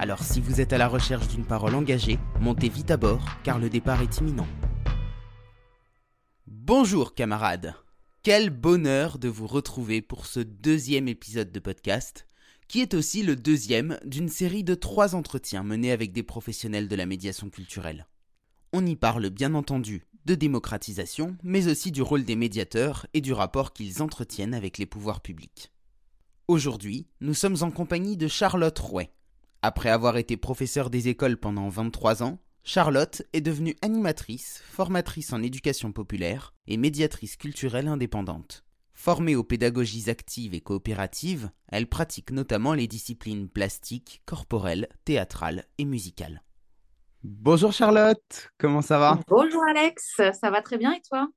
Alors si vous êtes à la recherche d'une parole engagée, montez vite à bord car le départ est imminent. Bonjour camarades Quel bonheur de vous retrouver pour ce deuxième épisode de podcast, qui est aussi le deuxième d'une série de trois entretiens menés avec des professionnels de la médiation culturelle. On y parle bien entendu de démocratisation, mais aussi du rôle des médiateurs et du rapport qu'ils entretiennent avec les pouvoirs publics. Aujourd'hui, nous sommes en compagnie de Charlotte Rouet, après avoir été professeure des écoles pendant 23 ans, Charlotte est devenue animatrice, formatrice en éducation populaire et médiatrice culturelle indépendante. Formée aux pédagogies actives et coopératives, elle pratique notamment les disciplines plastiques, corporelles, théâtrales et musicales. Bonjour Charlotte, comment ça va? Bonjour Alex, ça va très bien et toi?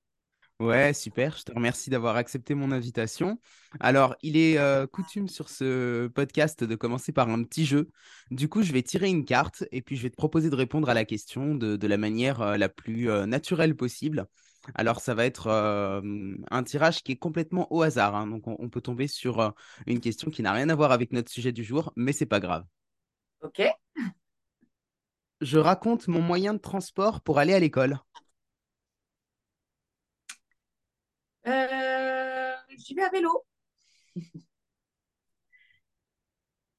Ouais, super. Je te remercie d'avoir accepté mon invitation. Alors, il est euh, coutume sur ce podcast de commencer par un petit jeu. Du coup, je vais tirer une carte et puis je vais te proposer de répondre à la question de, la manière euh, la plus euh, naturelle possible. Alors, ça va être un tirage qui est complètement au hasard. hein. Donc, on, on peut tomber sur une question qui n'a rien à voir avec notre sujet du jour, mais c'est pas grave. Ok. Je raconte mon moyen de transport pour aller à l'école. Euh, j'y vais à vélo.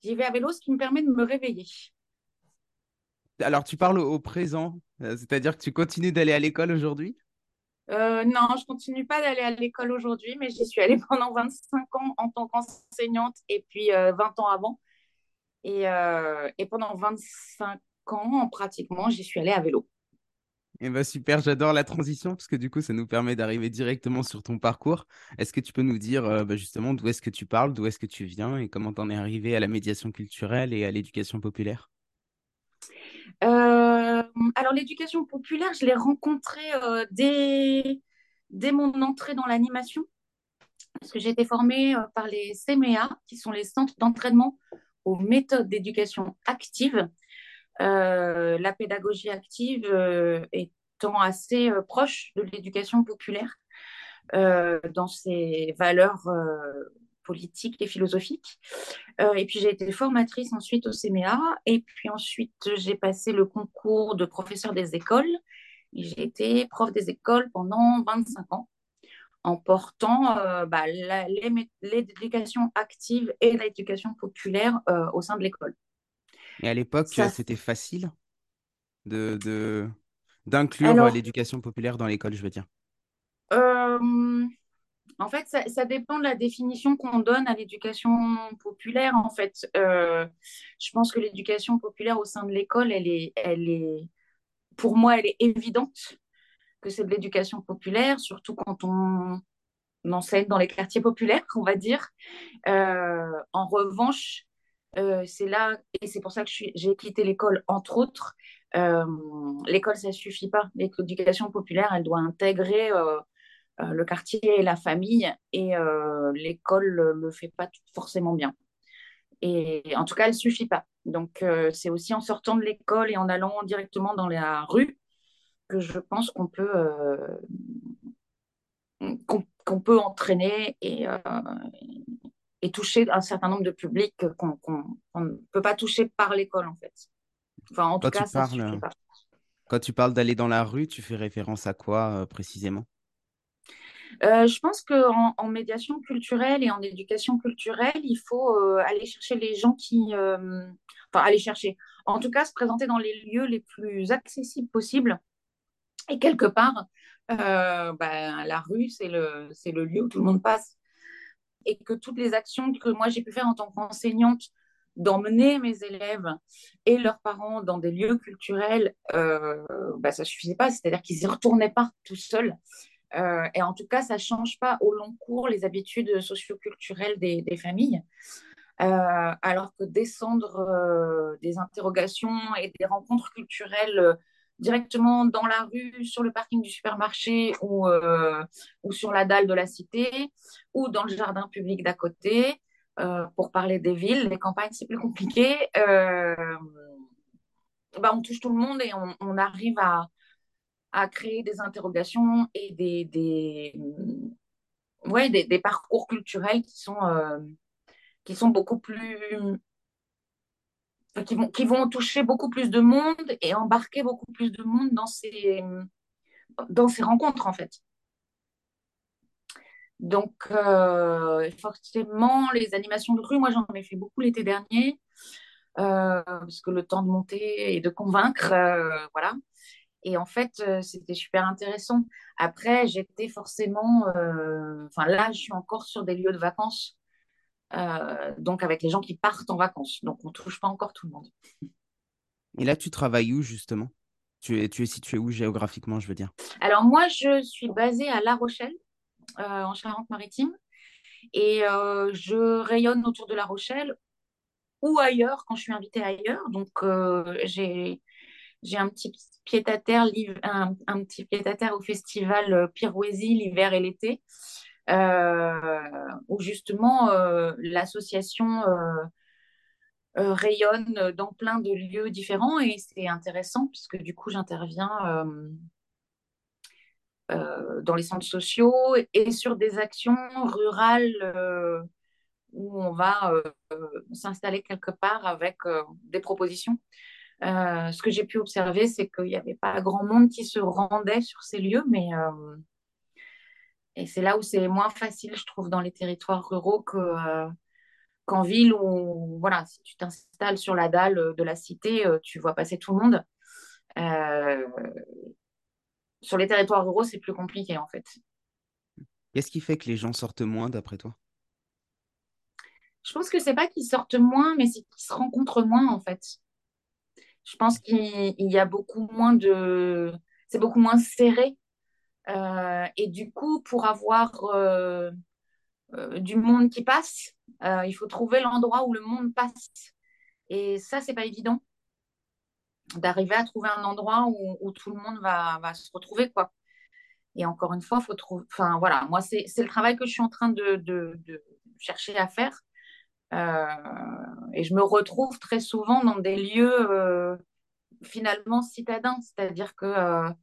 J'y vais à vélo, ce qui me permet de me réveiller. Alors, tu parles au, au présent, euh, c'est-à-dire que tu continues d'aller à l'école aujourd'hui? Euh, non, je continue pas d'aller à l'école aujourd'hui, mais j'y suis allée pendant 25 ans en tant qu'enseignante et puis euh, 20 ans avant. Et, euh, et pendant 25 ans, pratiquement, j'y suis allée à vélo. Eh ben super, j'adore la transition parce que du coup, ça nous permet d'arriver directement sur ton parcours. Est-ce que tu peux nous dire euh, bah, justement d'où est-ce que tu parles, d'où est-ce que tu viens et comment t'en es arrivé à la médiation culturelle et à l'éducation populaire? Euh, alors, l'éducation populaire, je l'ai rencontrée euh, dès, dès mon entrée dans l'animation, parce que j'ai été formée par les CMEA, qui sont les centres d'entraînement aux méthodes d'éducation active. Euh, la pédagogie active euh, étant assez euh, proche de l'éducation populaire dans ses valeurs politiques et philosophiques. Et puis j'ai été formatrice ensuite au CMEA, et puis ensuite j'ai passé le concours de professeur des écoles. J'ai été prof des écoles pendant 25 ans en portant euh, bah, l'éducation active et l'éducation populaire au sein de l'école. Et à l'époque, Ça, c'était facile de, d'inclure l'éducation populaire dans l'école, je veux dire. euh, En fait, ça, ça dépend de la définition qu'on donne à l'éducation populaire. En fait, Euh, je pense que l'éducation populaire au sein de l'école, elle est, elle est, pour moi, elle est évidente que c'est de l'éducation populaire, surtout quand on enseigne dans les quartiers populaires, on va dire. Euh, en revanche, euh, c'est là, et c'est pour ça que j'ai quitté l'école, entre autres. Euh, l'école, ça suffit pas. L'éducation populaire, elle doit intégrer euh, le quartier et la famille, et l'école le le fait pas forcément bien. Et en tout cas, elle suffit pas. Donc, c'est aussi en sortant de l'école et en allant directement dans la rue que je pense qu'on peut, qu'on peut entraîner et, et toucher un certain nombre de publics qu'on ne peut pas toucher par l'école, en fait. Enfin, en tout Quand tu cas, ça ne parles, euh, pas. quand tu parles d'aller dans la rue, tu fais référence à quoi euh, précisément? Euh, je pense qu'en en médiation culturelle et en éducation culturelle, il faut euh, aller chercher les gens qui... euh, enfin, aller chercher. En tout cas, se présenter dans les lieux les plus accessibles possibles. Et quelque part, ben, la rue, c'est le, c'est le lieu où tout le monde passe. Et que toutes les actions que moi j'ai pu faire en tant qu'enseignante, d'emmener mes élèves et leurs parents dans des lieux culturels, euh, ben, ça suffisait pas. C'est-à-dire qu'ils n'y retournaient pas tout seuls. Euh, et en tout cas, ça ne change pas au long cours les habitudes socioculturelles des, des familles. alors que descendre des interrogations et des rencontres culturelles directement dans la rue, sur le parking du supermarché ou, ou sur la dalle de la cité ou dans le jardin public d'à côté, pour parler des villes, les campagnes, c'est plus compliqué. Bah, on touche tout le monde et on, arrive à, à créer des interrogations et des, des, des, des parcours culturels euh, qui sont beaucoup plus. Qui, vont, toucher beaucoup plus de monde et embarquer beaucoup plus de monde dans ces, dans ces rencontres, en fait. Donc, euh, forcément, les animations de rue, moi j'en ai fait beaucoup l'été dernier, euh, parce que le temps de monter et de convaincre, euh, voilà. Et en fait, c'était super intéressant. Après, j'étais forcément, enfin là, je suis encore sur des lieux de vacances, euh, donc avec les gens qui partent en vacances. Donc, on ne touche pas encore tout le monde. Et là, tu travailles où justement? Tu es, tu es situé où géographiquement, je veux dire? Alors, moi, je suis basée à La Rochelle, en Charente-Maritime, et je rayonne autour de La Rochelle ou ailleurs quand je suis invitée ailleurs. Donc, j'ai j'ai un petit pied-à-terre un, un, petit pied-à-terre au festival euh, Pirouésie l'hiver et l'été, euh, où justement euh, l'association rayonne dans plein de lieux différents et c'est intéressant puisque du coup j'interviens dans les centres sociaux et sur des actions rurales où on va s'installer quelque part avec des propositions. Euh, ce que j'ai pu observer, c'est qu'il n'y avait pas grand monde qui se rendait sur ces lieux, mais euh, et c'est là où c'est moins facile, je trouve, dans les territoires ruraux que, euh, qu'en ville où, voilà, si tu t'installes sur la dalle de la cité, tu vois passer tout le monde. sur les territoires ruraux, c'est plus compliqué en fait. Qu'est-ce qui fait que les gens sortent moins d'après toi? Je pense que c'est pas qu'ils sortent moins, mais c'est qu'ils se rencontrent moins en fait je pense qu'il y a beaucoup moins de... C'est beaucoup moins serré. Euh, et du coup, pour avoir euh, euh, du monde qui passe, il faut trouver l'endroit où le monde passe. Et ça, c'est pas évident d'arriver à trouver un endroit où, tout le monde va, se retrouver, quoi. Et encore une fois, faut trouver. Enfin, voilà, moi, c'est le travail que je suis en train de, chercher à faire. Et je me retrouve très souvent dans des lieux finalement citadins, c'est-à-dire que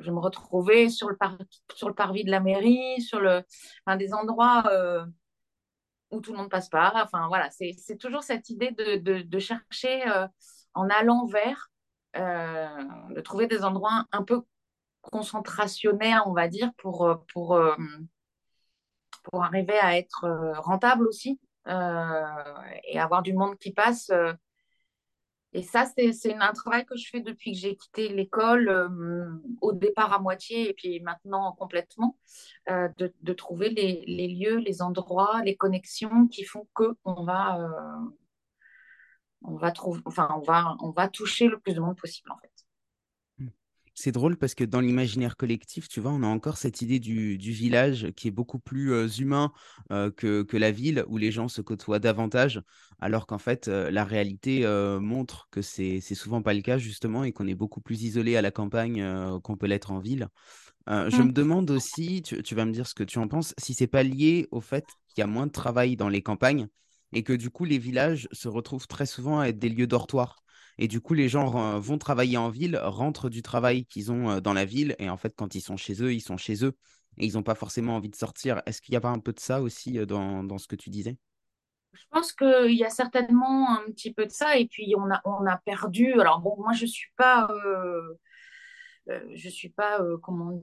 je me retrouvais sur le, sur le parvis de la mairie, sur le, enfin, des endroits où tout le monde passe par. Enfin, voilà, c'est toujours cette idée de, de, chercher en allant vers, de trouver des endroits un peu concentrationnaires, on va dire, pour, pour, pour arriver à être rentable aussi. Euh, et avoir du monde qui passe. Euh, et ça, c'est un travail que je fais depuis que j'ai quitté l'école, euh, au départ à moitié et puis maintenant complètement, de, de, trouver les, lieux, les endroits, les connexions qui font que on va, on va on va, on va toucher le plus de monde possible en fait c'est drôle parce que dans l'imaginaire collectif, tu vois, on a encore cette idée du, village qui est beaucoup plus euh, humain euh, que, la ville où les gens se côtoient davantage, alors qu'en fait, euh, la réalité montre que c'est souvent pas le cas, justement, et qu'on est beaucoup plus isolé à la campagne qu'on peut l'être en ville. Je me mmh. demande aussi, tu, tu, vas me dire ce que tu en penses, si c'est pas lié au fait qu'il y a moins de travail dans les campagnes et que du coup, les villages se retrouvent très souvent à être des lieux dortoirs. Et du coup, les gens vont travailler en ville, rentrent du travail qu'ils ont dans la ville. Et en fait, quand ils sont chez eux, ils sont chez eux. Et ils n'ont pas forcément envie de sortir. Est-ce qu'il n'y a pas un peu de ça aussi dans, dans ce que tu disais? Je pense qu'il y a certainement un petit peu de ça. Et puis, on a, on a perdu. Alors, bon, moi, je ne suis pas. je suis pas comment,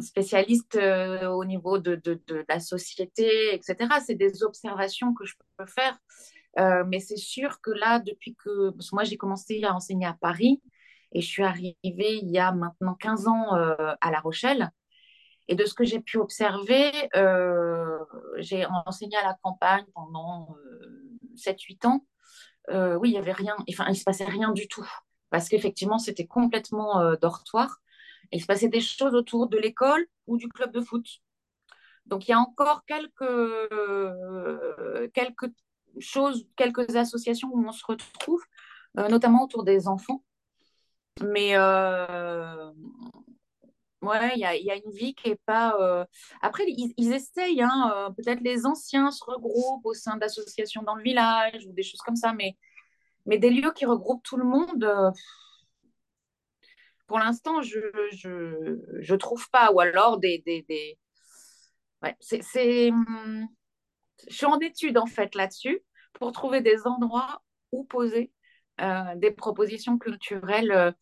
spécialiste au niveau de, de, de, la société, etc. C'est des observations que je peux faire. Euh, mais c'est sûr que là, depuis que. Moi, j'ai commencé à enseigner à Paris et je suis arrivée il y a maintenant 15 ans euh, à La Rochelle. Et de ce que j'ai pu observer, euh, j'ai enseigné à la campagne pendant 7-8 ans. oui, il y avait rien, enfin, il se passait rien du tout. Parce qu'effectivement, c'était complètement dortoir. Il se passait des choses autour de l'école ou du club de foot. Donc, il y a encore quelques, quelques choses, quelques associations où on se retrouve, notamment autour des enfants. Mais ouais, il y a, y a, une vie qui est pas. Après, ils, ils essayent, hein, peut-être les anciens se regroupent au sein d'associations dans le village ou des choses comme ça, mais, mais des lieux qui regroupent tout le monde pour l'instant, je, je, je, trouve pas. Ou alors des. des, des... Ouais, c'est, hum, Je suis en étude, en fait, là-dessus, pour trouver des endroits où poser euh, des propositions culturelles euh,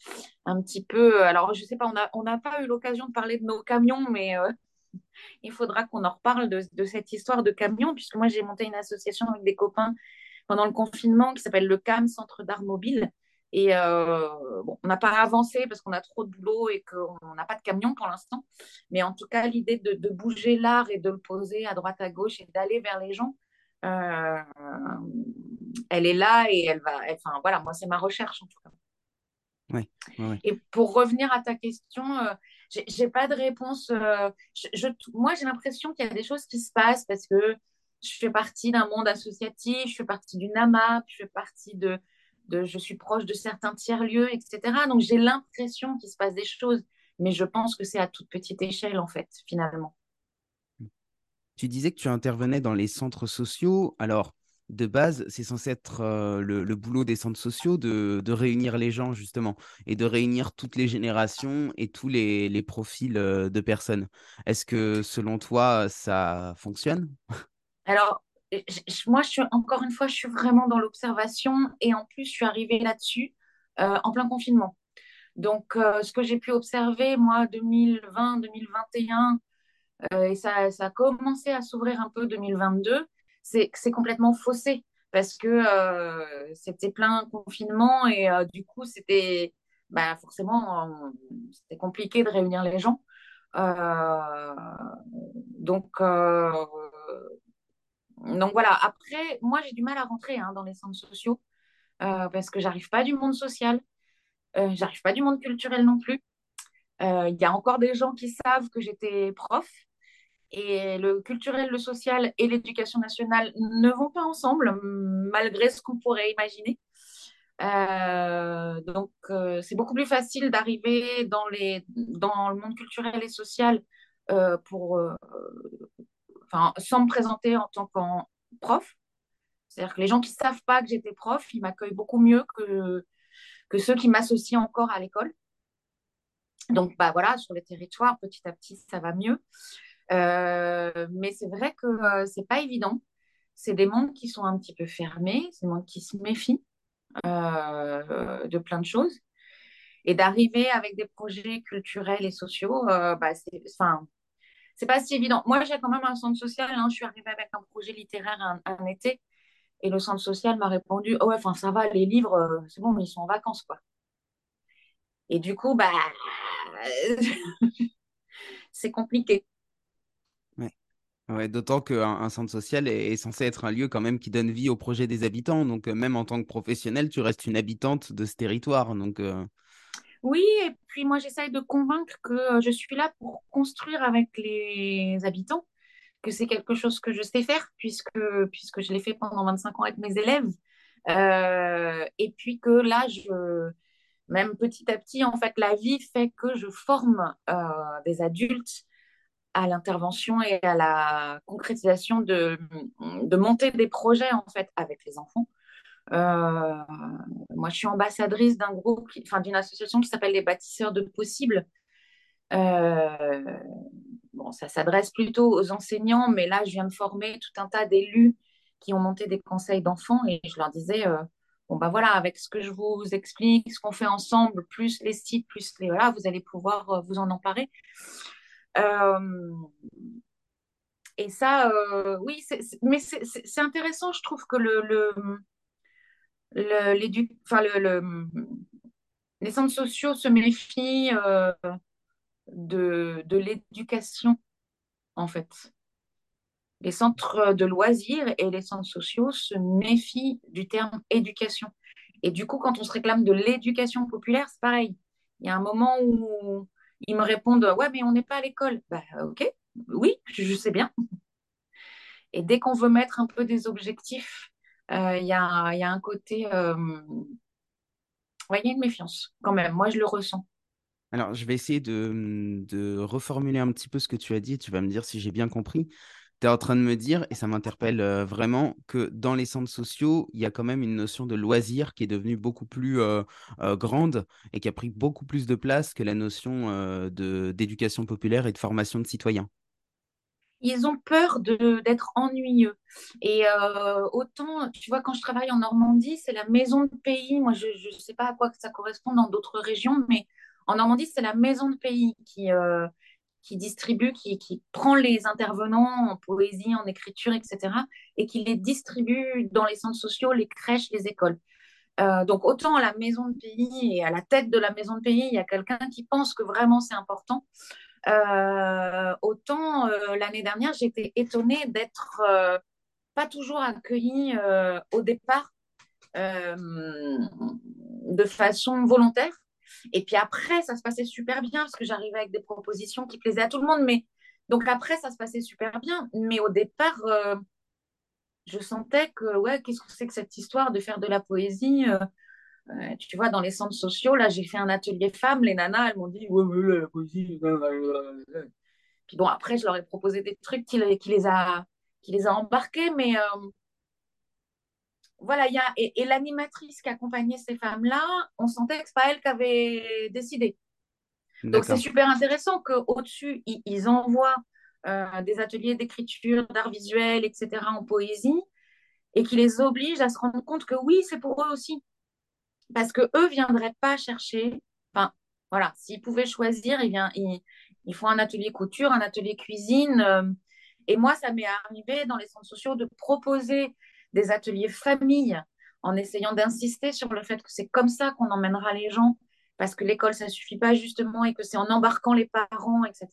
un petit peu. Alors, je sais pas, on n'a pas eu l'occasion de parler de nos camions, mais euh, il faudra qu'on en reparle de, cette histoire de camions, puisque moi, j'ai monté une association avec des copains pendant le confinement qui s'appelle le CAM, Centre d'art mobile, et euh, bon, on n'a pas avancé parce qu'on a trop de boulot et qu'on n'a pas de camion pour l'instant. Mais en tout cas, l'idée de, de, bouger l'art et de le poser à droite, à gauche et d'aller vers les gens, euh, elle est là et elle va. Enfin, voilà, moi, c'est ma recherche en tout cas. Oui, oui. Et pour revenir à ta question, euh, j'ai pas de réponse. Euh, je, je, moi, j'ai l'impression qu'il y a des choses qui se passent parce que je fais partie d'un monde associatif, je fais partie d'une AMAP, je fais partie de, je suis proche de certains tiers-lieux, etc. Donc j'ai l'impression qu'il se passe des choses, mais je pense que c'est à toute petite échelle, en fait, finalement. Tu disais que tu intervenais dans les centres sociaux. Alors, de base, c'est censé être euh, le, boulot des centres sociaux de, réunir les gens, justement, et de réunir toutes les générations et tous les, les profils euh, de personnes. Est-ce que, selon toi, ça fonctionne? Alors, moi, je suis, encore une fois, je suis vraiment dans l'observation et en plus, je suis arrivée là-dessus euh, en plein confinement. Donc, euh, ce que j'ai pu observer, moi, 2020, 2021, euh, et ça, ça, a commencé à s'ouvrir un peu 2022, c'est c'est complètement faussé parce que c'était plein confinement et du coup, c'était bah, forcément, compliqué de réunir les gens. donc, donc voilà, après, moi j'ai du mal à rentrer hein, dans les centres sociaux euh, parce que j'arrive pas du monde social, euh, j'arrive pas du monde culturel non plus. Euh, il y a encore des gens qui savent que j'étais prof et le culturel, le social et l'éducation nationale ne vont pas ensemble malgré ce qu'on pourrait imaginer. donc c'est beaucoup plus facile d'arriver dans, le monde culturel et social pour sans me présenter en tant que prof. C'est-à-dire que les gens qui ne savent pas que j'étais prof, ils m'accueillent beaucoup mieux que, que ceux qui m'associent encore à l'école. Donc, bah voilà, sur les territoires, petit à petit, ça va mieux. Euh, mais c'est vrai que euh, c'est pas évident. C'est des mondes qui sont un petit peu fermés, c'est des mondes qui se méfient euh, de plein de choses. Et d'arriver avec des projets culturels et sociaux, bah, c'est, c'est pas si évident. Moi, j'ai quand même un centre social. Hein. Je suis arrivée avec un projet littéraire un, été. Et le centre social m'a répondu oh ouais, enfin, ça va, les livres, euh, c'est bon, ils sont en vacances, quoi. Et du coup, bah, c'est compliqué. Ouais. D'autant qu'un un centre social est, censé être un lieu quand même qui donne vie au projet des habitants. Donc, euh, même en tant que professionnel, tu restes une habitante de ce territoire. Donc, euh, oui, et puis moi j'essaye de convaincre que euh, je suis là pour construire avec les habitants, que c'est quelque chose que je sais faire puisque, puisque je l'ai fait pendant 25 ans avec mes élèves. Euh, et puis que là, je, même petit à petit, en fait, la vie fait que je forme euh, des adultes à l'intervention et à la concrétisation de, de monter des projets en fait avec les enfants. Euh, moi, je suis ambassadrice d'un groupe, enfin d'une association qui s'appelle les bâtisseurs de possibles. Euh, bon, ça s'adresse plutôt aux enseignants, mais là, je viens de former tout un tas d'élus qui ont monté des conseils d'enfants et je leur disais, euh, bon, ben voilà, avec ce que je vous explique, ce qu'on fait ensemble, plus les sites, plus les. Voilà, vous allez pouvoir vous en emparer. et ça, oui, mais c'est intéressant, je trouve que le les centres sociaux se méfient euh, de, de l'éducation, en fait. Les centres de loisirs et les centres sociaux se méfient du terme éducation. Et du coup, quand on se réclame de l'éducation populaire, c'est pareil. Il y a un moment où ils me répondent Ouais, mais on n'est pas à l'école. Bah, ok, oui, je sais bien. Et dès qu'on veut mettre un peu des objectifs il y a, un côté, il y a une méfiance quand même. Moi, je le ressens. Alors, je vais essayer de, de, reformuler un petit peu ce que tu as dit. Tu vas me dire si j'ai bien compris. Tu es en train de me dire, et ça m'interpelle euh, vraiment, que dans les centres sociaux, il y a quand même une notion de loisir qui est devenue beaucoup plus euh, euh, grande et qui a pris beaucoup plus de place que la notion d'éducation populaire et de formation de citoyens ils ont peur d'être ennuyeux. Et autant, tu vois, quand je travaille en Normandie, c'est la maison de pays. Moi, je ne sais pas à quoi ça correspond dans d'autres régions, mais en Normandie, c'est la maison de pays qui, euh, qui distribue, qui, qui, prend les intervenants en poésie, en écriture, etc., et qui les distribue dans les centres sociaux, les crèches, les écoles. Euh, donc autant à la maison de pays et à la tête de la maison de pays, il y a quelqu'un qui pense que vraiment c'est important. Euh, autant l'année dernière, j'étais étonnée d'être pas toujours accueillie au départ de façon volontaire. Et puis après, ça se passait super bien parce que j'arrivais avec des propositions qui plaisaient à tout le monde. Mais donc après, ça se passait super bien. Mais au départ, euh, je sentais que, ouais, qu'est-ce que c'est que cette histoire de faire de la poésie euh, euh, Tu vois, dans les centres sociaux, là, j'ai fait un atelier femmes. Les nanas, elles m'ont dit, ouais, mais la poésie. Puis bon, après, je leur ai proposé des trucs qui, qui les, a, qui les a embarqués. Mais voilà, y a, et, l'animatrice qui accompagnait ces femmes-là, on sentait que ce pas elle qui avait décidé. Donc c'est super intéressant qu'au-dessus, ils, ils, envoient euh, des ateliers d'écriture, d'art visuel, etc. en poésie, et qui les obligent à se rendre compte que oui, c'est pour eux aussi. Parce que eux viendraient pas chercher. Enfin, voilà, s'ils pouvaient choisir, ils, vient, ils, font un atelier couture, un atelier cuisine. Euh, et moi, ça m'est arrivé dans les centres sociaux de proposer des ateliers famille en essayant d'insister sur le fait que c'est comme ça qu'on emmènera les gens, parce que l'école, ça suffit pas justement, et que c'est en embarquant les parents, etc.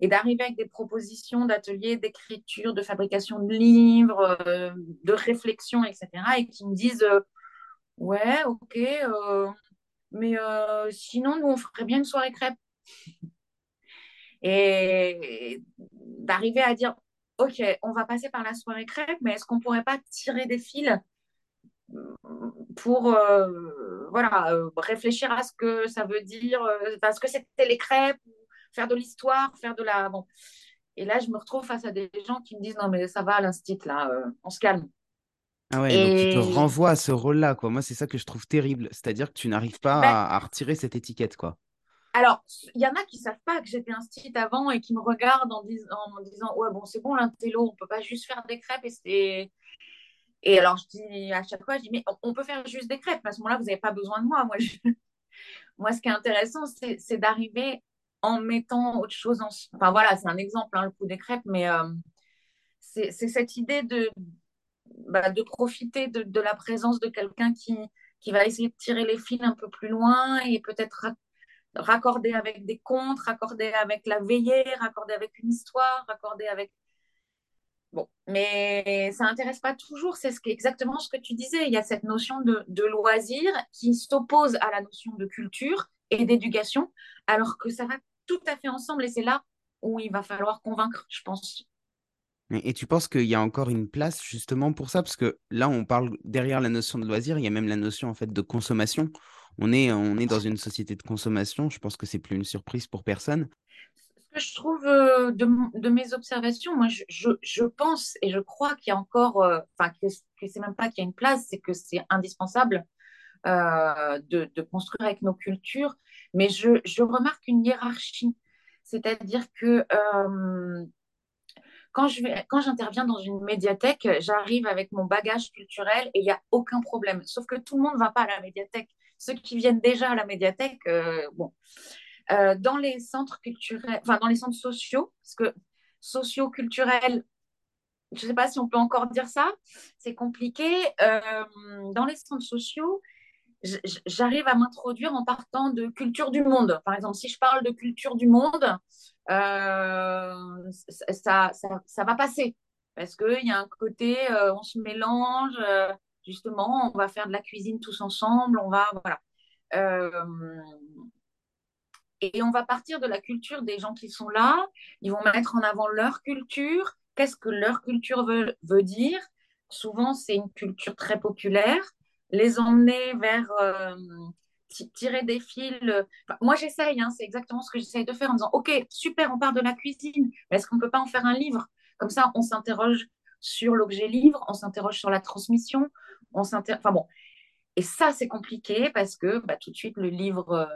Et d'arriver avec des propositions d'ateliers d'écriture, de fabrication de livres, euh, de réflexion, etc. Et qui me disent, euh, ouais, ok, euh, mais sinon, nous, on ferait bien une soirée crêpe. Et d'arriver à dire, OK, on va passer par la soirée crêpe, mais est-ce qu'on pourrait pas tirer des fils pour euh, voilà, euh, réfléchir à ce que ça veut dire, euh, parce que c'était les crêpes, faire de l'histoire, faire de la... Bon. Et là, je me retrouve face à des gens qui me disent, non, mais ça va, l'instit, là, on se calme. Ah ouais, donc tu te renvoies à ce rôle-là, quoi. Moi, c'est ça que je trouve terrible. C'est-à-dire que tu n'arrives pas ben à, à, retirer cette étiquette, quoi. Alors, il y en a qui ne savent pas que j'étais un site avant et qui me regardent en, disant, en disant Ouais, bon, c'est bon, l'intello, on ne peut pas juste faire des crêpes. Et, et alors, je dis à chaque fois Je dis Mais on peut faire juste des crêpes. À ce moment-là, vous n'avez pas besoin de moi. Moi, moi ce qui est intéressant, c'est d'arriver en mettant autre chose en. Enfin, voilà, c'est un exemple, hein, le coup des crêpes, mais euh, c'est cette idée de, bah, de profiter de, la présence de quelqu'un qui, qui va essayer de tirer les fils un peu plus loin et peut-être raccordé avec des contes, raccordé avec la veillée, raccordé avec une histoire, raccordé avec... Bon, mais ça n'intéresse pas toujours, c'est ce exactement ce que tu disais. Il y a cette notion de, de loisir qui s'oppose à la notion de culture et d'éducation, alors que ça va tout à fait ensemble et c'est là où il va falloir convaincre, je pense. Et tu penses qu'il y a encore une place justement pour ça? Parce que là, on parle derrière la notion de loisir, il y a même la notion en fait de consommation on est, on est dans une société de consommation. Je pense que c'est plus une surprise pour personne. Ce que je trouve euh, de, mes observations, moi, je, pense et je crois qu'il y a encore, euh, enfin, que, que c'est même pas qu'il y a une place, c'est que c'est indispensable euh, de, construire avec nos cultures. Mais je, remarque une hiérarchie. C'est-à-dire que quand vais, quand j'interviens dans une médiathèque, j'arrive avec mon bagage culturel et il n'y a aucun problème. Sauf que tout le monde ne va pas à la médiathèque ceux qui viennent déjà à la médiathèque, euh, bon, euh, dans les centres culturels, enfin dans les centres sociaux, parce que socio-culturels, je ne sais pas si on peut encore dire ça, c'est compliqué. Euh, dans les centres sociaux, j'arrive à m'introduire en partant de culture du monde. Par exemple, si je parle de culture du monde, ça, ça, ça, va passer. Parce qu'il y a un côté, on se mélange, justement, on va faire de la cuisine tous ensemble, on va, voilà. Euh, et on va partir de la culture des gens qui sont là, ils vont mettre en avant leur culture, qu'est-ce que leur culture veut, veut dire, souvent, c'est une culture très populaire. Les emmener vers euh, tirer des fils. moi, j'essaye, hein, c'est exactement ce que j'essaye de faire en disant Ok, super, on part de la cuisine, mais est-ce qu'on ne peut pas en faire un livre? Comme ça, on s'interroge sur l'objet livre, on s'interroge sur la transmission, on s'interroge. Enfin bon. Et ça, c'est compliqué parce que bah, tout de suite, le livre, euh,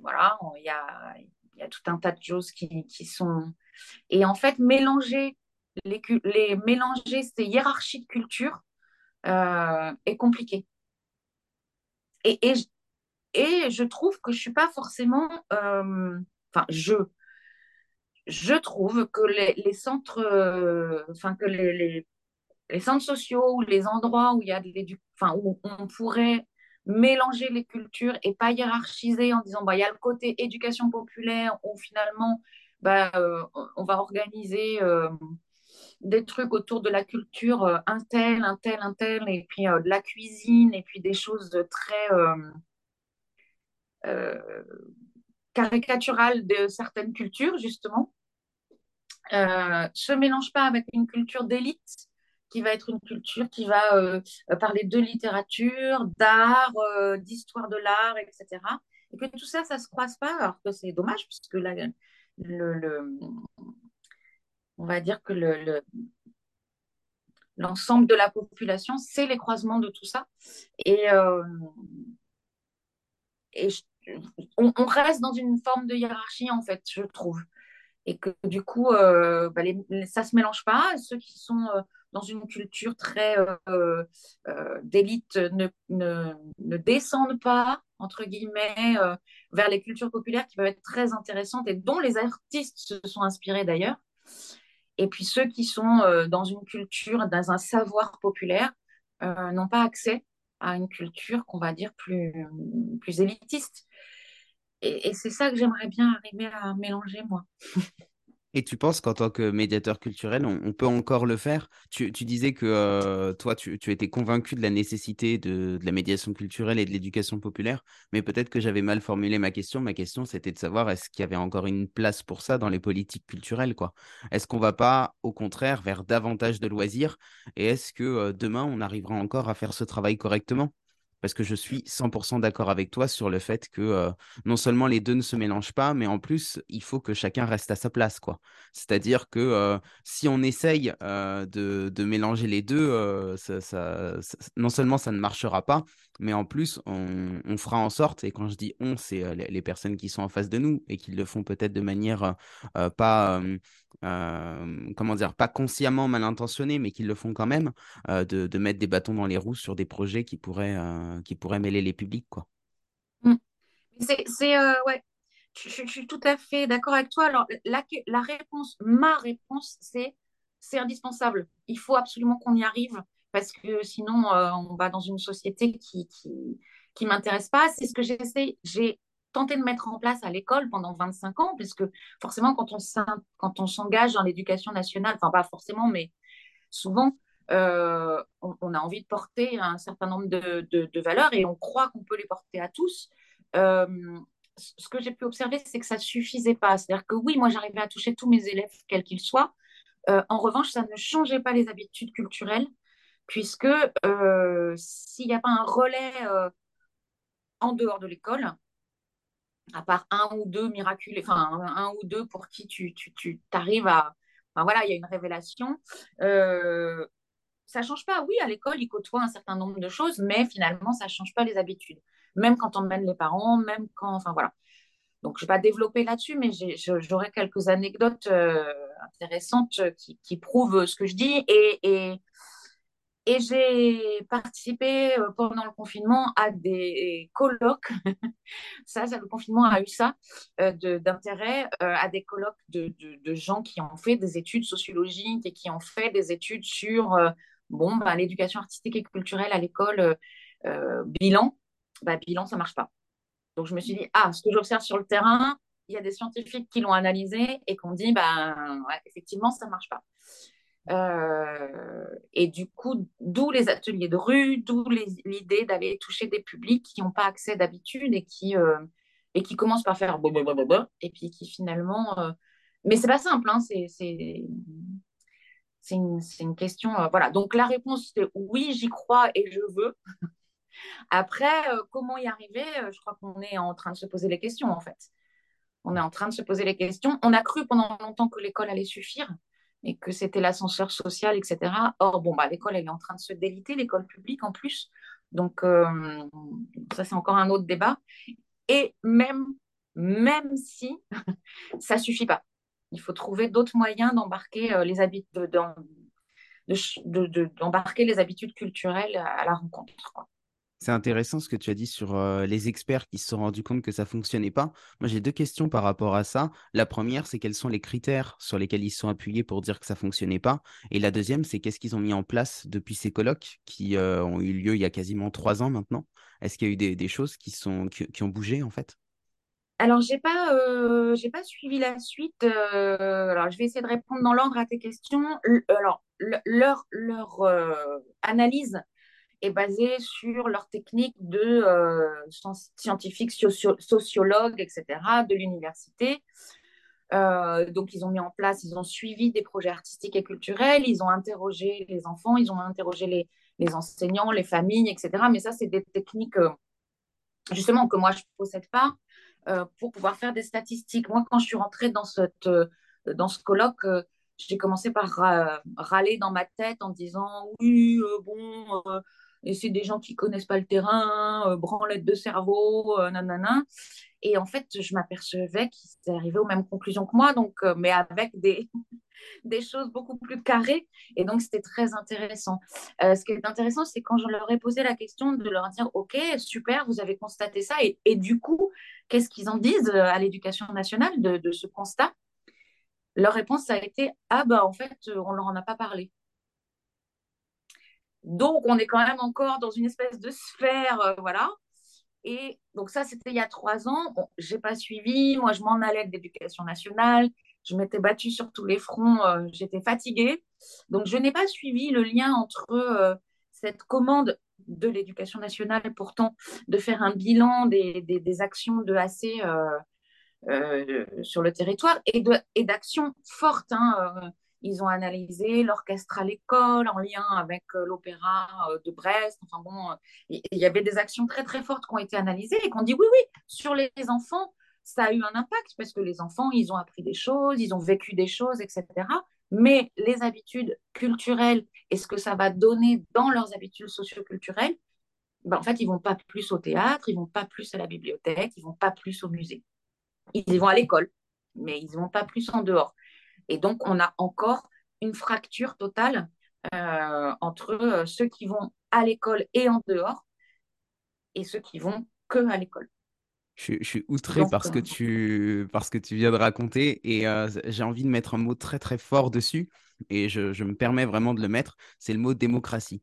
voilà, il y a, tout un tas de choses qui, sont. Et en fait, mélanger les, les mélanger ces hiérarchies de culture euh, est compliqué. Et, et, et, je trouve que je suis pas forcément, euh, enfin je, je trouve que les, centres, euh, enfin que les, les, centres sociaux ou les endroits où il y a de enfin où on pourrait mélanger les cultures et pas hiérarchiser en disant bah il y a le côté éducation populaire où finalement bah, on va organiser des trucs autour de la culture, euh, un tel, un tel, un tel, et puis euh, de la cuisine, et puis des choses très euh, caricaturales de certaines cultures, justement, se mélange pas avec une culture d'élite qui va être une culture qui va parler de littérature, d'art, d'histoire de l'art, etc. Et que tout ça, ça se croise pas, alors que c'est dommage, puisque la, le, on va dire que le, l'ensemble de la population, c'est les croisements de tout ça. Et, euh, on, reste dans une forme de hiérarchie, en fait, je trouve. Et que du coup, euh, bah, ça ne se mélange pas. Ceux qui sont euh, dans une culture très d'élite ne, ne, ne, descendent pas, entre guillemets, vers les cultures populaires qui peuvent être très intéressantes et dont les artistes se sont inspirés d'ailleurs. Et puis ceux qui sont euh, dans une culture, dans un savoir populaire, euh, n'ont pas accès à une culture qu'on va dire plus, élitiste. Et c'est ça que j'aimerais bien arriver à mélanger, moi. Et tu penses qu'en tant que médiateur culturel, on, peut encore le faire? Tu, disais que euh, toi, tu, étais convaincu de la nécessité de, de la médiation culturelle et de l'éducation populaire, mais peut-être que j'avais mal formulé ma question. Ma question, c'était de savoir est-ce qu'il y avait encore une place pour ça dans les politiques culturelles quoi? Est-ce qu'on va pas, au contraire, vers davantage de loisirs? Et est-ce que euh, demain, on arrivera encore à faire ce travail correctement? Parce que je suis 100% d'accord avec toi sur le fait que euh, non seulement les deux ne se mélangent pas, mais en plus, il faut que chacun reste à sa place. quoi. C'est-à-dire que euh, si on essaye euh, de, mélanger les deux, non seulement ça ne marchera pas, mais en plus, on, fera en sorte, et quand je dis on, c'est les, personnes qui sont en face de nous et qui le font peut-être de manière pas, comment dire, pas consciemment mal intentionnée, mais qui le font quand même, de, mettre des bâtons dans les roues sur des projets qui pourraient qui pourrait mêler les publics, quoi. Mmh. C'est, euh, ouais, je, suis tout à fait d'accord avec toi. Alors, la réponse, ma réponse, c'est c'est indispensable. Il faut absolument qu'on y arrive parce que sinon, euh, on va dans une société qui qui, m'intéresse pas. C'est ce que j'essaie. J'ai tenté de mettre en place à l'école pendant 25 ans, puisque forcément, quand on, quand on s'engage dans l'éducation nationale, enfin pas forcément, mais souvent, euh, on, a envie de porter un certain nombre de, valeurs et on croit qu'on peut les porter à tous. Euh, ce que j'ai pu observer, c'est que ça ne suffisait pas. C'est-à-dire que oui, moi, j'arrivais à toucher tous mes élèves, quels qu'ils soient. En revanche, ça ne changeait pas les habitudes culturelles, puisque s'il n'y a pas un relais en dehors de l'école, à part un ou deux miraculeux, enfin un, ou deux pour qui tu, tu, arrives à, Enfin, voilà, il y a une révélation ça change pas. Oui, à l'école, ils côtoient un certain nombre de choses, mais finalement, ça change pas les habitudes. Même quand on mène les parents, même quand, enfin voilà. Donc, je vais pas développer là-dessus, mais j'aurai quelques anecdotes euh, intéressantes qui, prouvent ce que je dis. Et, et j'ai participé euh, pendant le confinement à des colloques. ça, le confinement a eu ça euh, d'intérêt à des colloques de, gens qui ont fait des études sociologiques et qui ont fait des études sur bon, bah, l'éducation artistique et culturelle à l'école, euh, euh, bilan, bah, bilan, ça marche pas. Donc je me suis dit, ah, ce que j'observe sur le terrain, il y a des scientifiques qui l'ont analysé et qui ont dit, bah, effectivement, ça marche pas. Euh, et du coup, d'où les ateliers de rue, d'où l'idée d'aller toucher des publics qui n'ont pas accès d'habitude et qui et qui commencent par faire et puis qui finalement, mais c'est pas simple, hein, c'est c'est une, une, question. voilà. Donc la réponse, c'est oui, j'y crois et je veux. Après, comment y arriver Je crois qu'on est en train de se poser les questions, en fait. On est en train de se poser les questions. On a cru pendant longtemps que l'école allait suffire et que c'était l'ascenseur social, etc. Or, bon, bah, l'école, elle est en train de se déliter, l'école publique en plus. Donc, euh, ça, c'est encore un autre débat. Et même, même si ça suffit pas, il faut trouver d'autres moyens d'embarquer euh, les habitudes, d'embarquer les habitudes culturelles à la rencontre. C'est intéressant ce que tu as dit sur les experts qui se sont rendus compte que ça fonctionnait pas. Moi, j'ai deux questions par rapport à ça. La première, c'est quels sont les critères sur lesquels ils sont appuyés pour dire que ça fonctionnait pas? Et la deuxième, c'est qu'est-ce qu'ils ont mis en place depuis ces colloques qui ont eu lieu il y a quasiment trois ans maintenant? Est-ce qu'il y a eu des, choses qui, sont, qui, ont bougé en fait? Alors, j'ai pas, j'ai pas suivi la suite. alors, je vais essayer de répondre dans l'ordre à tes questions. alors, leur, leur analyse est basée sur leur technique de euh, scientifiques, sociologues, etc., de l'université. Euh, donc, ils ont mis en place, ils ont suivi des projets artistiques et culturels, ils ont interrogé les enfants, ils ont interrogé les, enseignants, les familles, etc. Mais ça, c'est des techniques, euh, justement, que moi, je ne possède pas pour pouvoir faire des statistiques. Moi, quand je suis rentrée dans, cette, dans ce colloque, j'ai commencé par râler dans ma tête en disant oui, bon, et c'est des gens qui connaissent pas le terrain, euh, branlette de cerveau, euh, nanana. Et en fait, je m'apercevais qu'ils arrivaient aux mêmes conclusions que moi, donc, euh, mais avec des, des choses beaucoup plus carrées. Et donc, c'était très intéressant. ce qui est intéressant, c'est quand je leur ai posé la question de leur dire, OK, super, vous avez constaté ça. Et, du coup, qu'est-ce qu'ils en disent à l'éducation nationale de, ce constat? Leur réponse a été, ah ben, en fait, on leur en a pas parlé. Donc, on est quand même encore dans une espèce de sphère, euh, voilà. Et donc ça, c'était il y a trois ans. Bon, j'ai pas suivi. Moi, je m'en allais avec l'éducation nationale. Je m'étais battue sur tous les fronts. Euh, j'étais fatiguée. Donc, je n'ai pas suivi le lien entre euh, cette commande de l'éducation nationale, pourtant, de faire un bilan des, actions de AC sur le territoire et d'actions fortes. Hein, ils ont analysé l'orchestre à l'école en lien avec euh, l'opéra euh, de Brest. Enfin bon, euh, il y, avait des actions très très fortes qui ont été analysées et qu'on dit oui, oui, sur les enfants, ça a eu un impact parce que les enfants, ils ont appris des choses, ils ont vécu des choses, etc. Mais les habitudes culturelles et ce que ça va donner dans leurs habitudes socioculturelles, ben, en fait, ils vont pas plus au théâtre, ils vont pas plus à la bibliothèque, ils vont pas plus au musée. Ils vont à l'école, mais ils vont pas plus en dehors. Et donc, on a encore une fracture totale euh, entre euh, ceux qui vont à l'école et en dehors et ceux qui vont que à l'école. Je, suis outré parce, que euh, tu, que tu viens de raconter et j'ai envie de mettre un mot très très fort dessus et je, je me permets vraiment de le mettre, c'est le mot démocratie.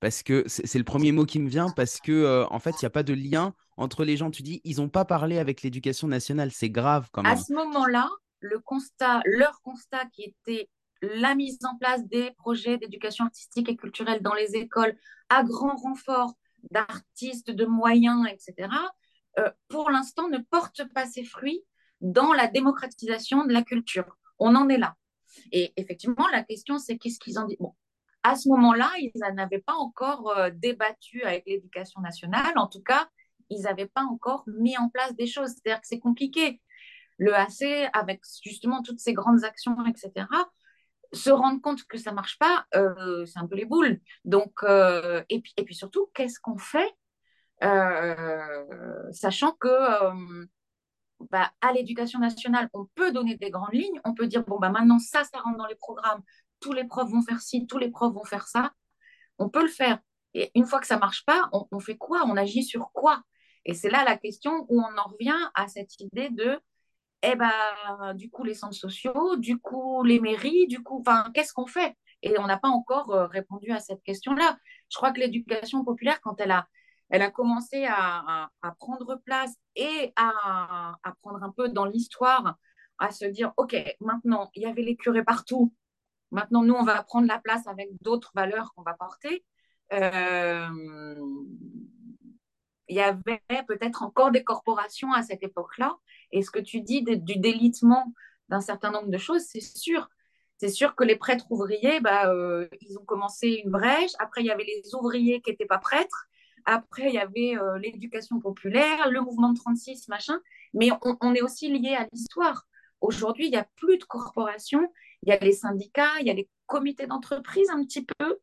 Parce que c'est le premier mot qui me vient parce que en fait, il n'y a pas de lien entre les gens. Tu dis, ils n'ont pas parlé avec l'éducation nationale, c'est grave quand même. À ce moment-là, le constat, leur constat qui était la mise en place des projets d'éducation artistique et culturelle dans les écoles à grand renfort d'artistes, de moyens, etc., euh, pour l'instant ne porte pas ses fruits dans la démocratisation de la culture. On en est là. Et effectivement, la question, c'est qu'est-ce qu'ils en disent bon, À ce moment-là, ils n'avaient pas encore euh, débattu avec l'éducation nationale. En tout cas, ils n'avaient pas encore mis en place des choses. C'est-à-dire que c'est compliqué le AC, avec justement toutes ces grandes actions, etc., se rendre compte que ça marche pas, euh, c'est un peu les boules. Donc, euh, et, puis, et puis surtout, qu'est-ce qu'on fait euh, sachant que bah, à l'éducation nationale, on peut donner des grandes lignes, on peut dire bon bah maintenant ça, ça rentre dans les programmes, tous les profs vont faire ci, tous les profs vont faire ça, on peut le faire. Et une fois que ça marche pas, on, on fait quoi? On agit sur quoi? Et c'est là la question où on en revient à cette idée de eh ben, du coup, les centres sociaux, du coup, les mairies, du coup, enfin, qu'est-ce qu'on fait? Et on n'a pas encore euh, répondu à cette question-là. Je crois que l'éducation populaire, quand elle a, elle a commencé à, prendre place et à, prendre un peu dans l'histoire, à se dire, OK, maintenant, il y avait les curés partout. Maintenant, nous, on va prendre la place avec d'autres valeurs qu'on va porter. Euh, il y avait peut-être encore des corporations à cette époque-là. Et ce que tu dis du délitement d'un certain nombre de choses, c'est sûr. c'est sûr que les prêtres ouvriers, bah, euh, ils ont commencé une brèche. Après, il y avait les ouvriers qui n'étaient pas prêtres. Après, il y avait euh, l'éducation populaire, le mouvement de 36, machin. Mais on, est aussi lié à l'histoire. Aujourd'hui, il n'y a plus de corporations. Il y a les syndicats, il y a les comités d'entreprise un petit peu,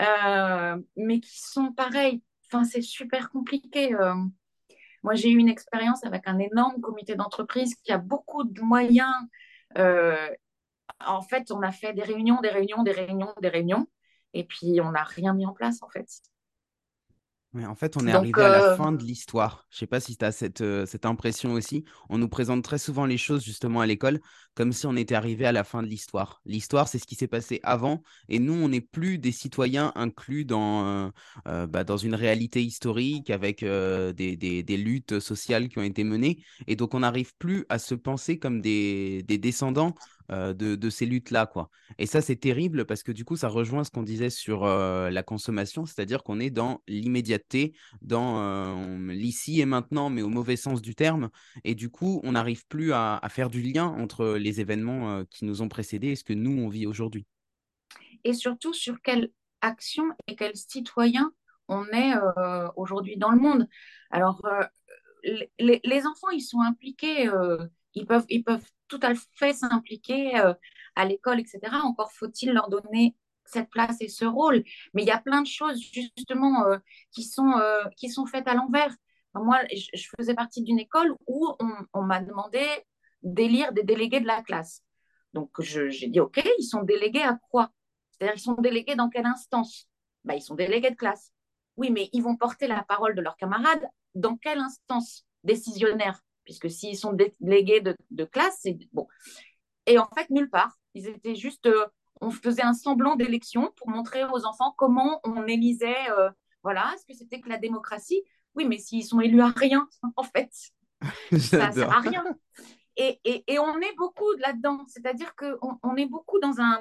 euh, mais qui sont pareils. Enfin, c'est super compliqué. Moi, j'ai eu une expérience avec un énorme comité d'entreprise qui a beaucoup de moyens. Euh, en fait, on a fait des réunions, des réunions, des réunions, des réunions, et puis on n'a rien mis en place, en fait en fait, on est arrivé à la fin de l'histoire. Je ne sais pas si tu as cette, cette impression aussi. On nous présente très souvent les choses justement à l'école comme si on était arrivé à la fin de l'histoire. L'histoire, c'est ce qui s'est passé avant et nous, on n'est plus des citoyens inclus dans, bah, dans une réalité historique avec des, des, des, luttes sociales qui ont été menées. Et donc, on n'arrive plus à se penser comme des, des descendants euh, de, ces luttes-là. quoi. Et ça, c'est terrible parce que du coup, ça rejoint ce qu'on disait sur euh, la consommation, c'est-à-dire qu'on est dans l'immédiateté, dans euh, l'ici et maintenant, mais au mauvais sens du terme. Et du coup, on n'arrive plus à, faire du lien entre les événements qui nous ont précédés et ce que nous, on vit aujourd'hui. Et surtout, sur quelle action et quel citoyen on est aujourd'hui dans le monde. Alors, les, les, enfants, ils sont impliqués ils peuvent, ils peuvent tout à fait s'impliquer euh, à l'école, etc. Encore faut-il leur donner cette place et ce rôle. Mais il y a plein de choses justement euh, qui, sont, euh, qui sont faites à l'envers. moi, je, faisais partie d'une école où on, m'a demandé d'élire des délégués de la classe. Donc j'ai dit, OK, ils sont délégués à quoi? C'est-à-dire, ils sont délégués dans quelle instance? Bah, Ils sont délégués de classe. Oui, mais ils vont porter la parole de leurs camarades dans quelle instance décisionnaire? Puisque s'ils sont délégués de, classe, c'est bon. Et en fait, nulle part. Ils étaient juste, euh, on faisait un semblant d'élection pour montrer aux enfants comment on élisait, euh, voilà, ce que c'était que la démocratie? Oui, mais s'ils sont élus à rien, en fait, ça sert à rien. Et, et, et on est beaucoup là-dedans, c'est-à-dire qu'on on est beaucoup dans un,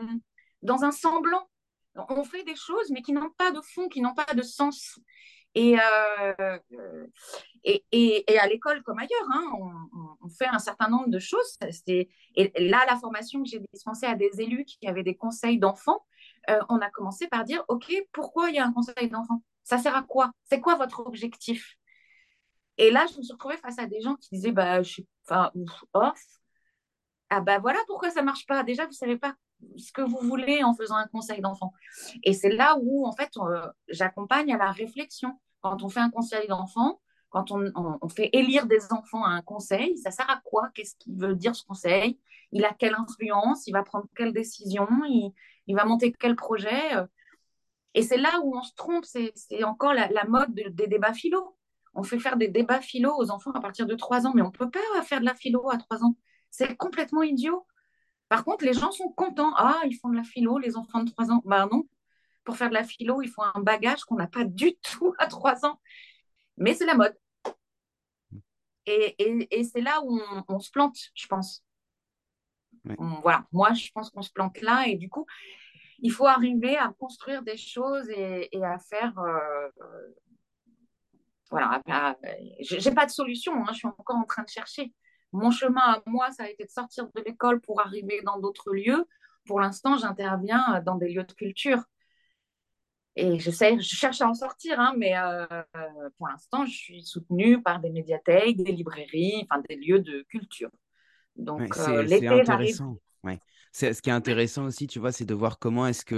dans un semblant. On fait des choses, mais qui n'ont pas de fond, qui n'ont pas de sens. Et, euh, et, et, à l'école comme ailleurs, hein, on, fait un certain nombre de choses. Et là, la formation que j'ai dispensée à des élus qui avaient des conseils d'enfants, euh, on a commencé par dire, OK, pourquoi il y a un conseil d'enfants Ça sert à quoi? C'est quoi votre objectif? Et là, je me suis retrouvée face à des gens qui disaient, bah, je suis, enfin, off. Ah bah voilà pourquoi ça marche pas. Déjà, vous savez pas ce que vous voulez en faisant un conseil d'enfants. Et c'est là où, en fait, j'accompagne à la réflexion. Quand on fait un conseil d'enfant, quand on, fait élire des enfants à un conseil, ça sert à quoi? Qu'est-ce qu'il veut dire ce conseil? Il a quelle influence? Il va prendre quelle décision? Il, va monter quel projet? Et c'est là où on se trompe, c'est encore la, mode des débats philo. On fait faire des débats philo aux enfants à partir de 3 ans, mais on ne peut pas faire de la philo à 3 ans. C'est complètement idiot. Par contre, les gens sont contents. Ah, ils font de la philo, les enfants de 3 ans. Ben non, pour faire de la philo, il faut un bagage qu'on n'a pas du tout à 3 ans. Mais c'est la mode. Et, et, et c'est là où on, se plante, je pense. voilà, moi, je pense qu'on se plante là. Et du coup, il faut arriver à construire des choses et, et à faire. Euh, voilà, j'ai pas de solution, hein, je suis encore en train de chercher. Mon chemin à moi, ça a été de sortir de l'école pour arriver dans d'autres lieux. Pour l'instant, j'interviens dans des lieux de culture. Et je, sais, je cherche à en sortir, hein, mais euh, pour l'instant, je suis soutenue par des médiathèques, des librairies, enfin des lieux de culture. Donc, euh, l'été. Ouais ce qui est intéressant aussi, tu vois, c'est de voir comment est-ce que,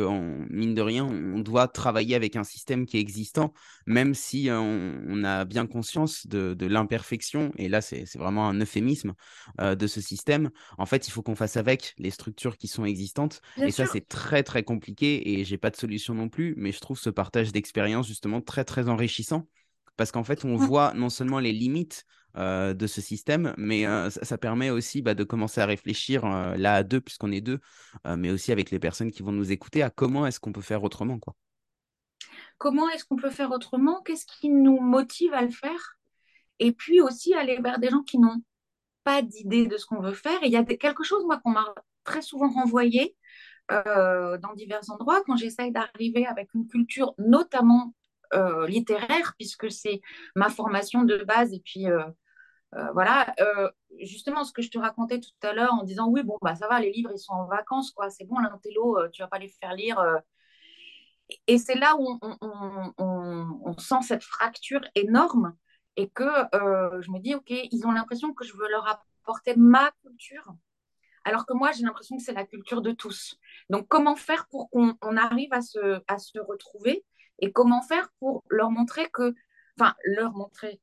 mine de rien, on doit travailler avec un système qui est existant, même si on, a bien conscience de, l'imperfection. Et là, c'est vraiment un euphémisme euh, de ce système. En fait, il faut qu'on fasse avec les structures qui sont existantes. et ça, c'est très, très compliqué. Et j'ai pas de solution non plus. Mais je trouve ce partage d'expérience justement très, très enrichissant. Parce qu'en fait, on voit non seulement les limites euh, de ce système, mais euh, ça, permet aussi bah, de commencer à réfléchir euh, là à deux, puisqu'on est deux, mais aussi avec les personnes qui vont nous écouter, à comment est-ce qu'on peut faire autrement. Quoi. Comment est-ce qu'on peut faire autrement? Qu'est-ce qui nous motive à le faire? Et puis aussi aller vers des gens qui n'ont pas d'idée de ce qu'on veut faire. Et il y a quelque chose, moi, qu'on m'a très souvent renvoyé dans divers endroits quand j'essaye d'arriver avec une culture, notamment littéraire, puisque c'est ma formation de base et puis voilà, justement, ce que je te racontais tout à l'heure en disant oui, bon, bah ça va, les livres, ils sont en vacances, quoi, c'est bon, l'intello, tu vas pas les faire lire. Et c'est là où on, sent cette fracture énorme et que je me dis, OK, ils ont l'impression que je veux leur apporter ma culture, alors que moi, j'ai l'impression que c'est la culture de tous. Donc, comment faire pour qu'on arrive à se, à se retrouver et comment faire pour leur montrer que, enfin, leur montrer,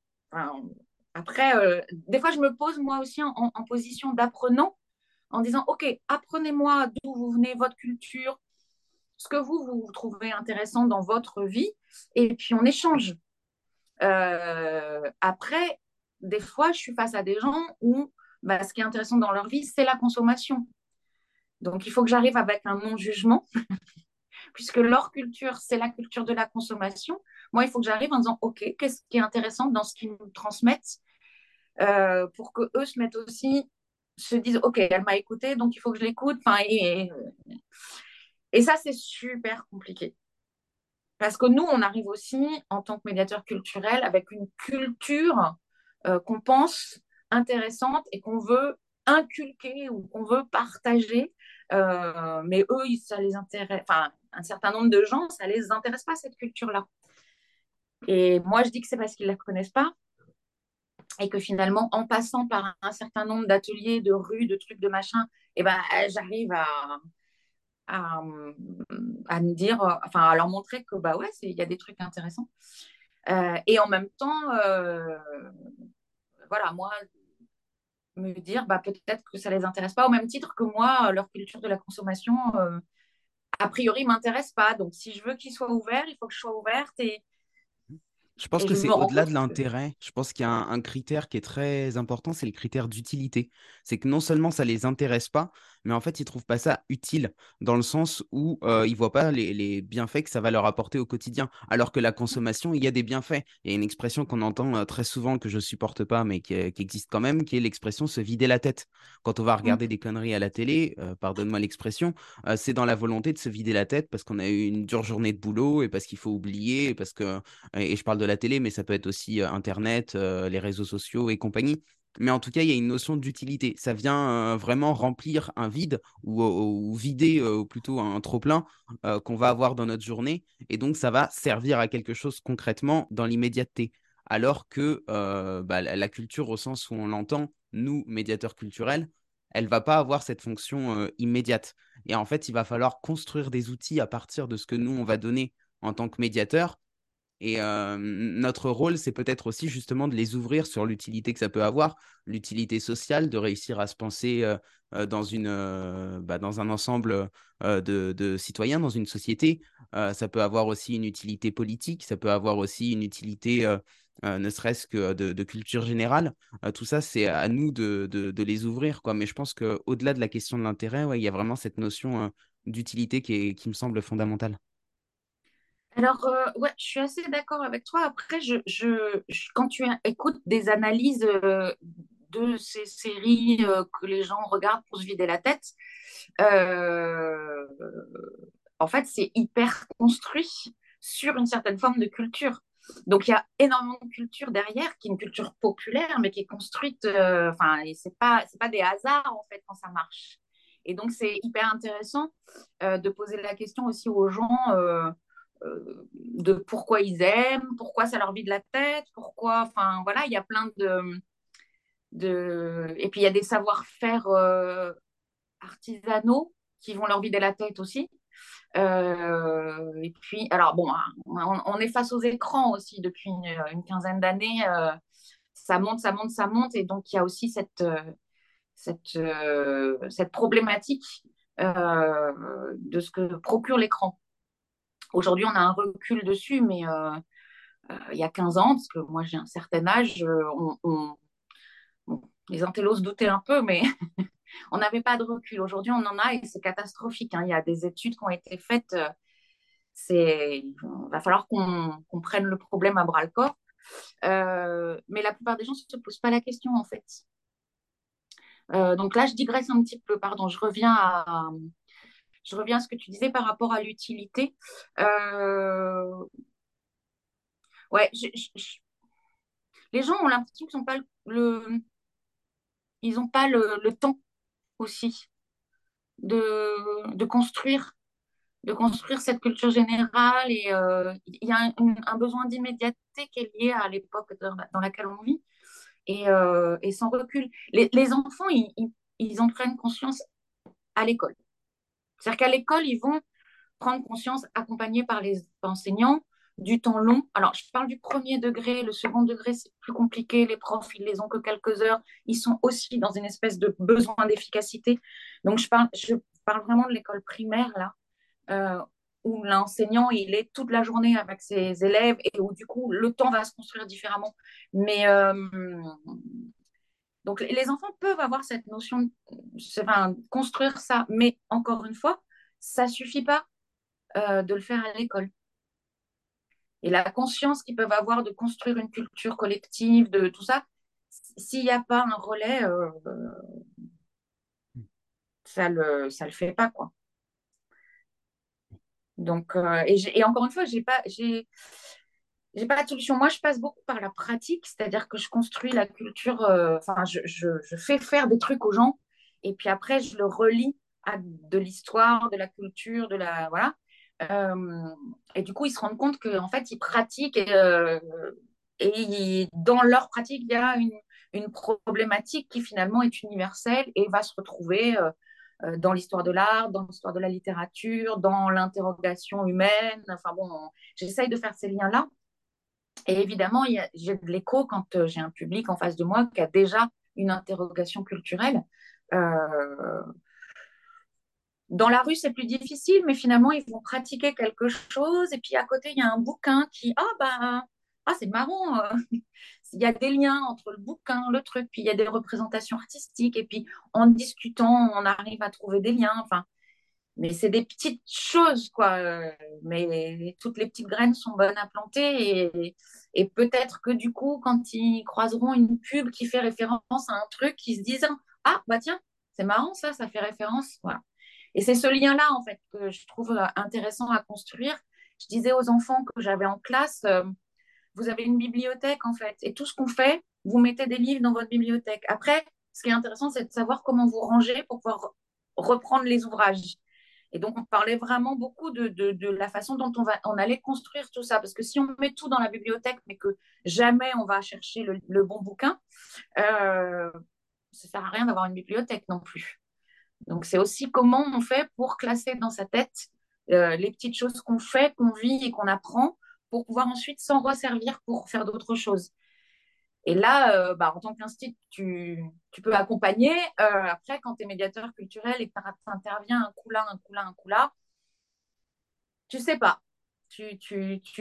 après, euh, des fois, je me pose moi aussi en, position d'apprenant en disant, OK, apprenez-moi d'où vous venez, votre culture, ce que vous, vous trouvez intéressant dans votre vie, et puis on échange. Euh, après, des fois, je suis face à des gens où bah, ce qui est intéressant dans leur vie, c'est la consommation. Donc, il faut que j'arrive avec un non-jugement, puisque leur culture, c'est la culture de la consommation. Moi, il faut que j'arrive en disant, OK, qu'est-ce qui est intéressant dans ce qu'ils nous transmettent euh, pour que eux se mettent aussi, se disent, OK, elle m'a écouté, donc il faut que je l'écoute. Et, et ça, c'est super compliqué. Parce que nous, on arrive aussi en tant que médiateur culturel avec une culture euh, qu'on pense intéressante et qu'on veut inculquer ou qu'on veut partager. Euh, mais eux, ça les intéresse, enfin, un certain nombre de gens, ça les intéresse pas, cette culture-là. Et moi, je dis que c'est parce qu'ils la connaissent pas et que finalement, en passant par un, certain nombre d'ateliers, de rues, de trucs, de machin, et eh ben, j'arrive à, à, à, me dire, enfin, à leur montrer que, bah ouais, il y a des trucs intéressants. Euh, et en même temps, euh, voilà, moi, me dire, bah, peut-être que ça les intéresse pas, au même titre que moi, leur culture de la consommation, euh, a priori, m'intéresse pas. Donc, si je veux qu'ils soient ouverts, il faut que je sois ouverte et, je pense que c'est au-delà de l'intérêt. Je pense qu'il y a un, critère qui est très important, c'est le critère d'utilité. C'est que non seulement ça les intéresse pas, mais en fait, ils trouvent pas ça utile dans le sens où euh, ils voient pas les, bienfaits que ça va leur apporter au quotidien. Alors que la consommation, il y a des bienfaits. Il y a une expression qu'on entend euh, très souvent que je supporte pas, mais qui, existe quand même, qui est l'expression se vider la tête. Quand on va mmh. regarder des conneries à la télé, euh, pardonne-moi l'expression, c'est dans la volonté de se vider la tête parce qu'on a eu une dure journée de boulot et parce qu'il faut oublier et parce que et je parle de la télé, mais ça peut être aussi Internet, les réseaux sociaux et compagnie. Mais en tout cas, il y a une notion d'utilité. Ça vient vraiment remplir un vide ou, vider plutôt un trop-plein qu'on va avoir dans notre journée. Et donc, ça va servir à quelque chose concrètement dans l'immédiateté. Alors que bah, la culture, au sens où on l'entend, nous, médiateurs culturels, elle va pas avoir cette fonction immédiate. Et en fait, il va falloir construire des outils à partir de ce que nous, on va donner en tant que médiateur et notre rôle, c'est peut-être aussi justement de les ouvrir sur l'utilité que ça peut avoir, l'utilité sociale, de réussir à se penser dans, une, bah, dans un ensemble de, citoyens, dans une société. ça peut avoir aussi une utilité politique, ça peut avoir aussi une utilité, ne serait-ce que de, culture générale. tout ça, c'est à nous de, les ouvrir. Quoi. Mais je pense qu'au-delà de la question de l'intérêt, il y a vraiment cette notion d'utilité qui, qui me semble fondamentale. Alors, euh, ouais, je suis assez d'accord avec toi. Après, je, quand tu écoutes des analyses euh, de ces séries euh, que les gens regardent pour se vider la tête, en fait, c'est hyper construit sur une certaine forme de culture. Donc, il y a énormément de culture derrière, qui est une culture populaire, mais qui est construite, enfin, c'est pas, c'est pas des hasards, en fait, quand ça marche. Et donc, c'est hyper intéressant de poser la question aussi aux gens de pourquoi ils aiment, pourquoi ça leur vide la tête, pourquoi, enfin voilà, il y a plein de, de... et puis il y a des savoir-faire euh, artisanaux qui vont leur vider la tête aussi. Euh, et puis, alors bon, on, est face aux écrans aussi depuis une, quinzaine d'années. Euh, ça monte, ça monte, ça monte, et donc il y a aussi cette, cette, cette problématique de ce que procure l'écran. Aujourd'hui, on a un recul dessus, mais euh, euh, il y a 15 ans, parce que moi j'ai un certain âge, euh, les intellos se doutaient un peu, mais on n'avait pas de recul. Aujourd'hui, on en a et c'est catastrophique. Hein. Il y a des études qui ont été faites. il va falloir qu'on prenne le problème à bras le corps. mais la plupart des gens ne se posent pas la question en fait. donc là, je digresse un petit peu, pardon, je reviens à, je reviens à ce que tu disais par rapport à l'utilité. Euh, ouais, les gens ont l'impression qu'ils n'ont pas le, ils n'ont pas le, temps aussi de, de construire de construire cette culture générale et euh, il y a un, besoin d'immédiateté qui est lié à l'époque dans, laquelle on vit et, euh, et sans recul. Les, enfants, ils, ils, en prennent conscience à l'école. C'est-à-dire qu'à l'école, ils vont prendre conscience, accompagnés par les enseignants, du temps long. Alors, je parle du premier degré, le second degré, c'est plus compliqué. Les profs, ils les ont que quelques heures. Ils sont aussi dans une espèce de besoin d'efficacité. Donc, je parle, je parle vraiment de l'école primaire, là, euh, où l'enseignant, il est toute la journée avec ses élèves et où, du coup, le temps va se construire différemment. Mais, euh, donc, les enfants peuvent avoir cette notion, enfin, construire ça. Mais, encore une fois, ça suffit pas euh, de le faire à l'école et la conscience qu'ils peuvent avoir de construire une culture collective, de tout ça, s'il n'y a pas un relais, euh, ça le, ça le fait pas quoi. Donc, euh, et, encore une fois, j'ai pas, j'ai pas de solution. Moi, je passe beaucoup par la pratique, c'est-à-dire que je construis la culture. Euh, enfin, je, fais faire des trucs aux gens, et puis après, je le relie à de l'histoire, de la culture, de la voilà. Euh, et du coup, ils se rendent compte qu'en fait, ils pratiquent et, euh, et dans leur pratique, il y a une, une, problématique qui finalement est universelle et va se retrouver dans l'histoire de l'art, dans l'histoire de la littérature, dans l'interrogation humaine. Enfin bon, j'essaye de faire ces liens-là. Et évidemment, j'ai de l'écho quand euh, j'ai un public en face de moi qui a déjà une interrogation culturelle. Euh, dans la rue, c'est plus difficile, mais finalement, ils vont pratiquer quelque chose. Et puis à côté, il y a un bouquin qui, ah bah, ah, c'est marrant. Euh, il y a des liens entre le bouquin, le truc, puis il y a des représentations artistiques. Et puis en discutant, on arrive à trouver des liens. Enfin, mais c'est des petites choses, quoi. Mais toutes les petites graines sont bonnes à planter. Et, peut-être que du coup, quand ils croiseront une pub qui fait référence à un truc, ils se disent Ah, bah tiens, c'est marrant ça, ça fait référence. Voilà. Et c'est ce lien-là, en fait, que je trouve euh, intéressant à construire. Je disais aux enfants que j'avais en classe, euh, vous avez une bibliothèque, en fait, et tout ce qu'on fait, vous mettez des livres dans votre bibliothèque. Après, ce qui est intéressant, c'est de savoir comment vous ranger pour pouvoir reprendre les ouvrages. Et donc, on parlait vraiment beaucoup de, de, la façon dont on, va, on allait construire tout ça. Parce que si on met tout dans la bibliothèque, mais que jamais on va chercher le, le bon bouquin, euh, ça ne sert à rien d'avoir une bibliothèque non plus. Donc, c'est aussi comment on fait pour classer dans sa tête euh, les petites choses qu'on fait, qu'on vit et qu'on apprend pour pouvoir ensuite s'en resservir pour faire d'autres choses. Et là, euh, bah, en tant qu'institut, tu, peux accompagner. Euh, après, quand tu es médiateur culturel et que tu interviens un coup là, un coup là, un coup là, tu sais pas. Tu,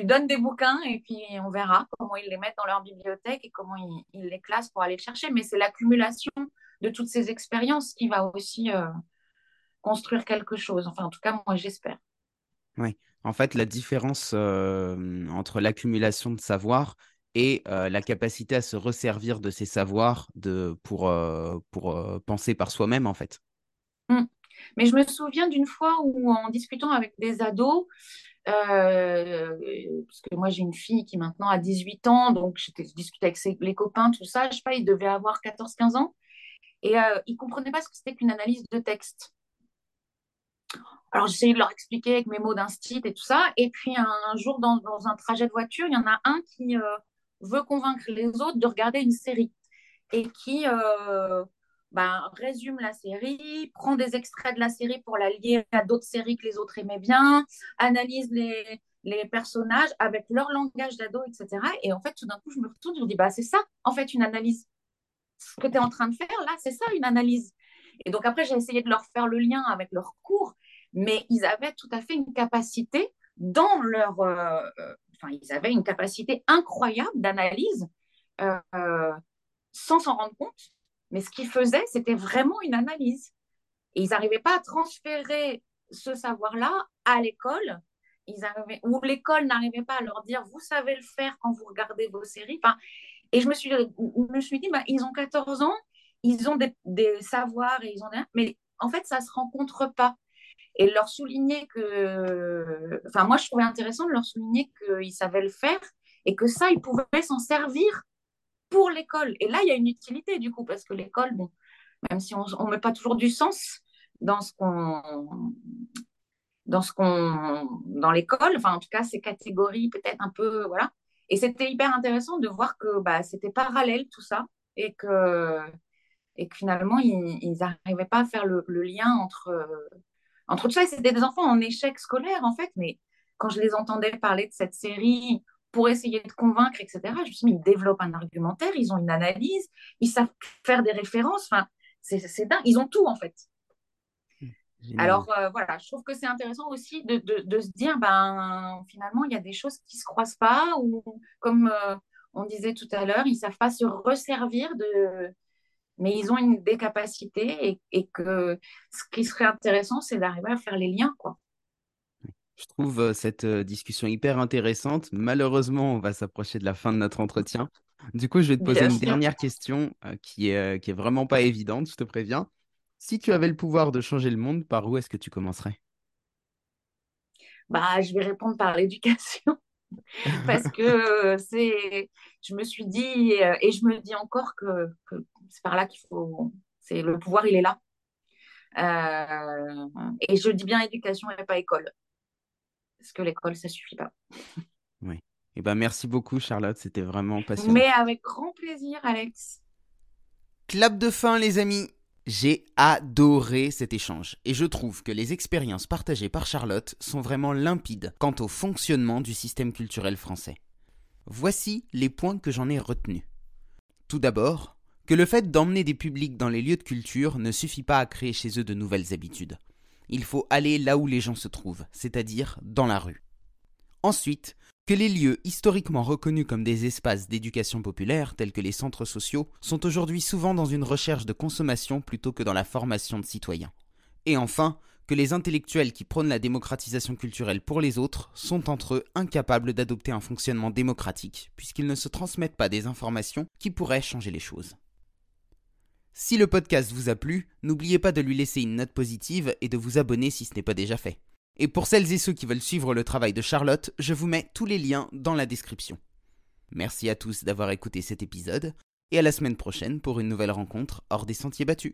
donnes des bouquins et puis on verra comment ils les mettent dans leur bibliothèque et comment ils, les classent pour aller le chercher. Mais c'est l'accumulation de toutes ces expériences qui va aussi euh, construire quelque chose. Enfin, en tout cas, moi, j'espère. Oui, en fait, la différence entre l'accumulation de savoir et la capacité à se resservir de ces savoirs de, pour, pour penser par soi-même, en fait. Mmh. Mais je me souviens d'une fois où, en discutant avec des ados, parce que moi j'ai une fille qui maintenant a 18 ans, donc je discutais avec ses, les copains, tout ça, je sais pas, il devait avoir 14-15 ans, et ils ne comprenaient pas ce que c'était qu'une analyse de texte. Alors j'essayais de leur expliquer avec mes mots d'instit et tout ça, et puis un, un jour dans, dans, un trajet de voiture, il y en a un qui... Veut convaincre les autres de regarder une série et qui euh, ben, résume la série, prend des extraits de la série pour la lier à d'autres séries que les autres aimaient bien, analyse les, les personnages avec leur langage d'ado, etc. Et en fait, tout d'un coup, je me retourne, je me dis, bah, c'est ça, en fait, une analyse. Ce que tu es en train de faire, là, c'est ça, une analyse. Et donc après, j'ai essayé de leur faire le lien avec leur cours, mais ils avaient tout à fait une capacité dans leur, euh, ils avaient une capacité incroyable d'analyse euh, sans s'en rendre compte. Mais ce qu'ils faisaient, c'était vraiment une analyse. Ils n'arrivaient pas à transférer ce savoir-là à l'école. Ils ou l'école n'arrivait pas à leur dire, vous savez le faire quand vous regardez vos séries. Et je me suis, dit, bah, ils ont 14 ans, ils ont des, savoirs, et ils ont mais en fait, ça ne se rencontre pas et leur souligner que, enfin moi je trouvais intéressant de leur souligner qu'ils savaient le faire et que ça ils pouvaient s'en servir pour l'école. Et là, il y a une utilité du coup, parce que l'école, bon, même si on ne met pas toujours du sens dans ce qu'on dans dans l'école, enfin en tout cas ces catégories peut-être un peu voilà. Et c'était hyper intéressant de voir que bah, c'était parallèle tout ça et que et que finalement ils n'arrivaient pas à faire le, lien entre entre tout ça. C'était des enfants en échec scolaire en fait, mais quand je les entendais parler de cette série pour essayer de convaincre, etc., je me suis dit, mais ils développent un argumentaire, ils ont une analyse, ils savent faire des références, enfin, c'est dingue, ils ont tout en fait. Alors euh, voilà, je trouve que c'est intéressant aussi de, de, se dire, ben finalement, il y a des choses qui ne se croisent pas, ou comme euh, on disait tout à l'heure, ils ne savent pas se resservir de... Mais ils ont une, des capacités et, et que ce qui serait intéressant, c'est d'arriver à faire les liens, quoi. Je trouve euh, cette discussion hyper intéressante. Malheureusement, on va s'approcher de la fin de notre entretien. Du coup, je vais te poser une dernière question qui est, qui est vraiment pas évidente, je te préviens. Si tu avais le pouvoir de changer le monde, par où est-ce que tu commencerais? Bah, Je vais répondre par l'éducation. Parce que c'est, je me suis dit, et je me dis encore que, c'est par là qu'il faut. C'est le pouvoir, il est là. Euh, et je dis bien éducation et pas école. Parce que l'école, ça suffit pas. Oui. Et eh ben, merci beaucoup, Charlotte. C'était vraiment passionnant. Mais avec grand plaisir, Alex. Clap de fin, les amis. J'ai adoré cet échange et je trouve que les expériences partagées par Charlotte sont vraiment limpides quant au fonctionnement du système culturel français. Voici les points que j'en ai retenus. Tout d'abord, que le fait d'emmener des publics dans les lieux de culture ne suffit pas à créer chez eux de nouvelles habitudes. Il faut aller là où les gens se trouvent, c'est-à-dire dans la rue. Ensuite, que les lieux historiquement reconnus comme des espaces d'éducation populaire, tels que les centres sociaux, sont aujourd'hui souvent dans une recherche de consommation plutôt que dans la formation de citoyens. Et enfin, que les intellectuels qui prônent la démocratisation culturelle pour les autres sont entre eux incapables d'adopter un fonctionnement démocratique, puisqu'ils ne se transmettent pas des informations qui pourraient changer les choses. Si le podcast vous a plu, n'oubliez pas de lui laisser une note positive et de vous abonner si ce n'est pas déjà fait. Et pour celles et ceux qui veulent suivre le travail de Charlotte, je vous mets tous les liens dans la description. Merci à tous d'avoir écouté cet épisode, et à la semaine prochaine pour une nouvelle rencontre hors des sentiers battus.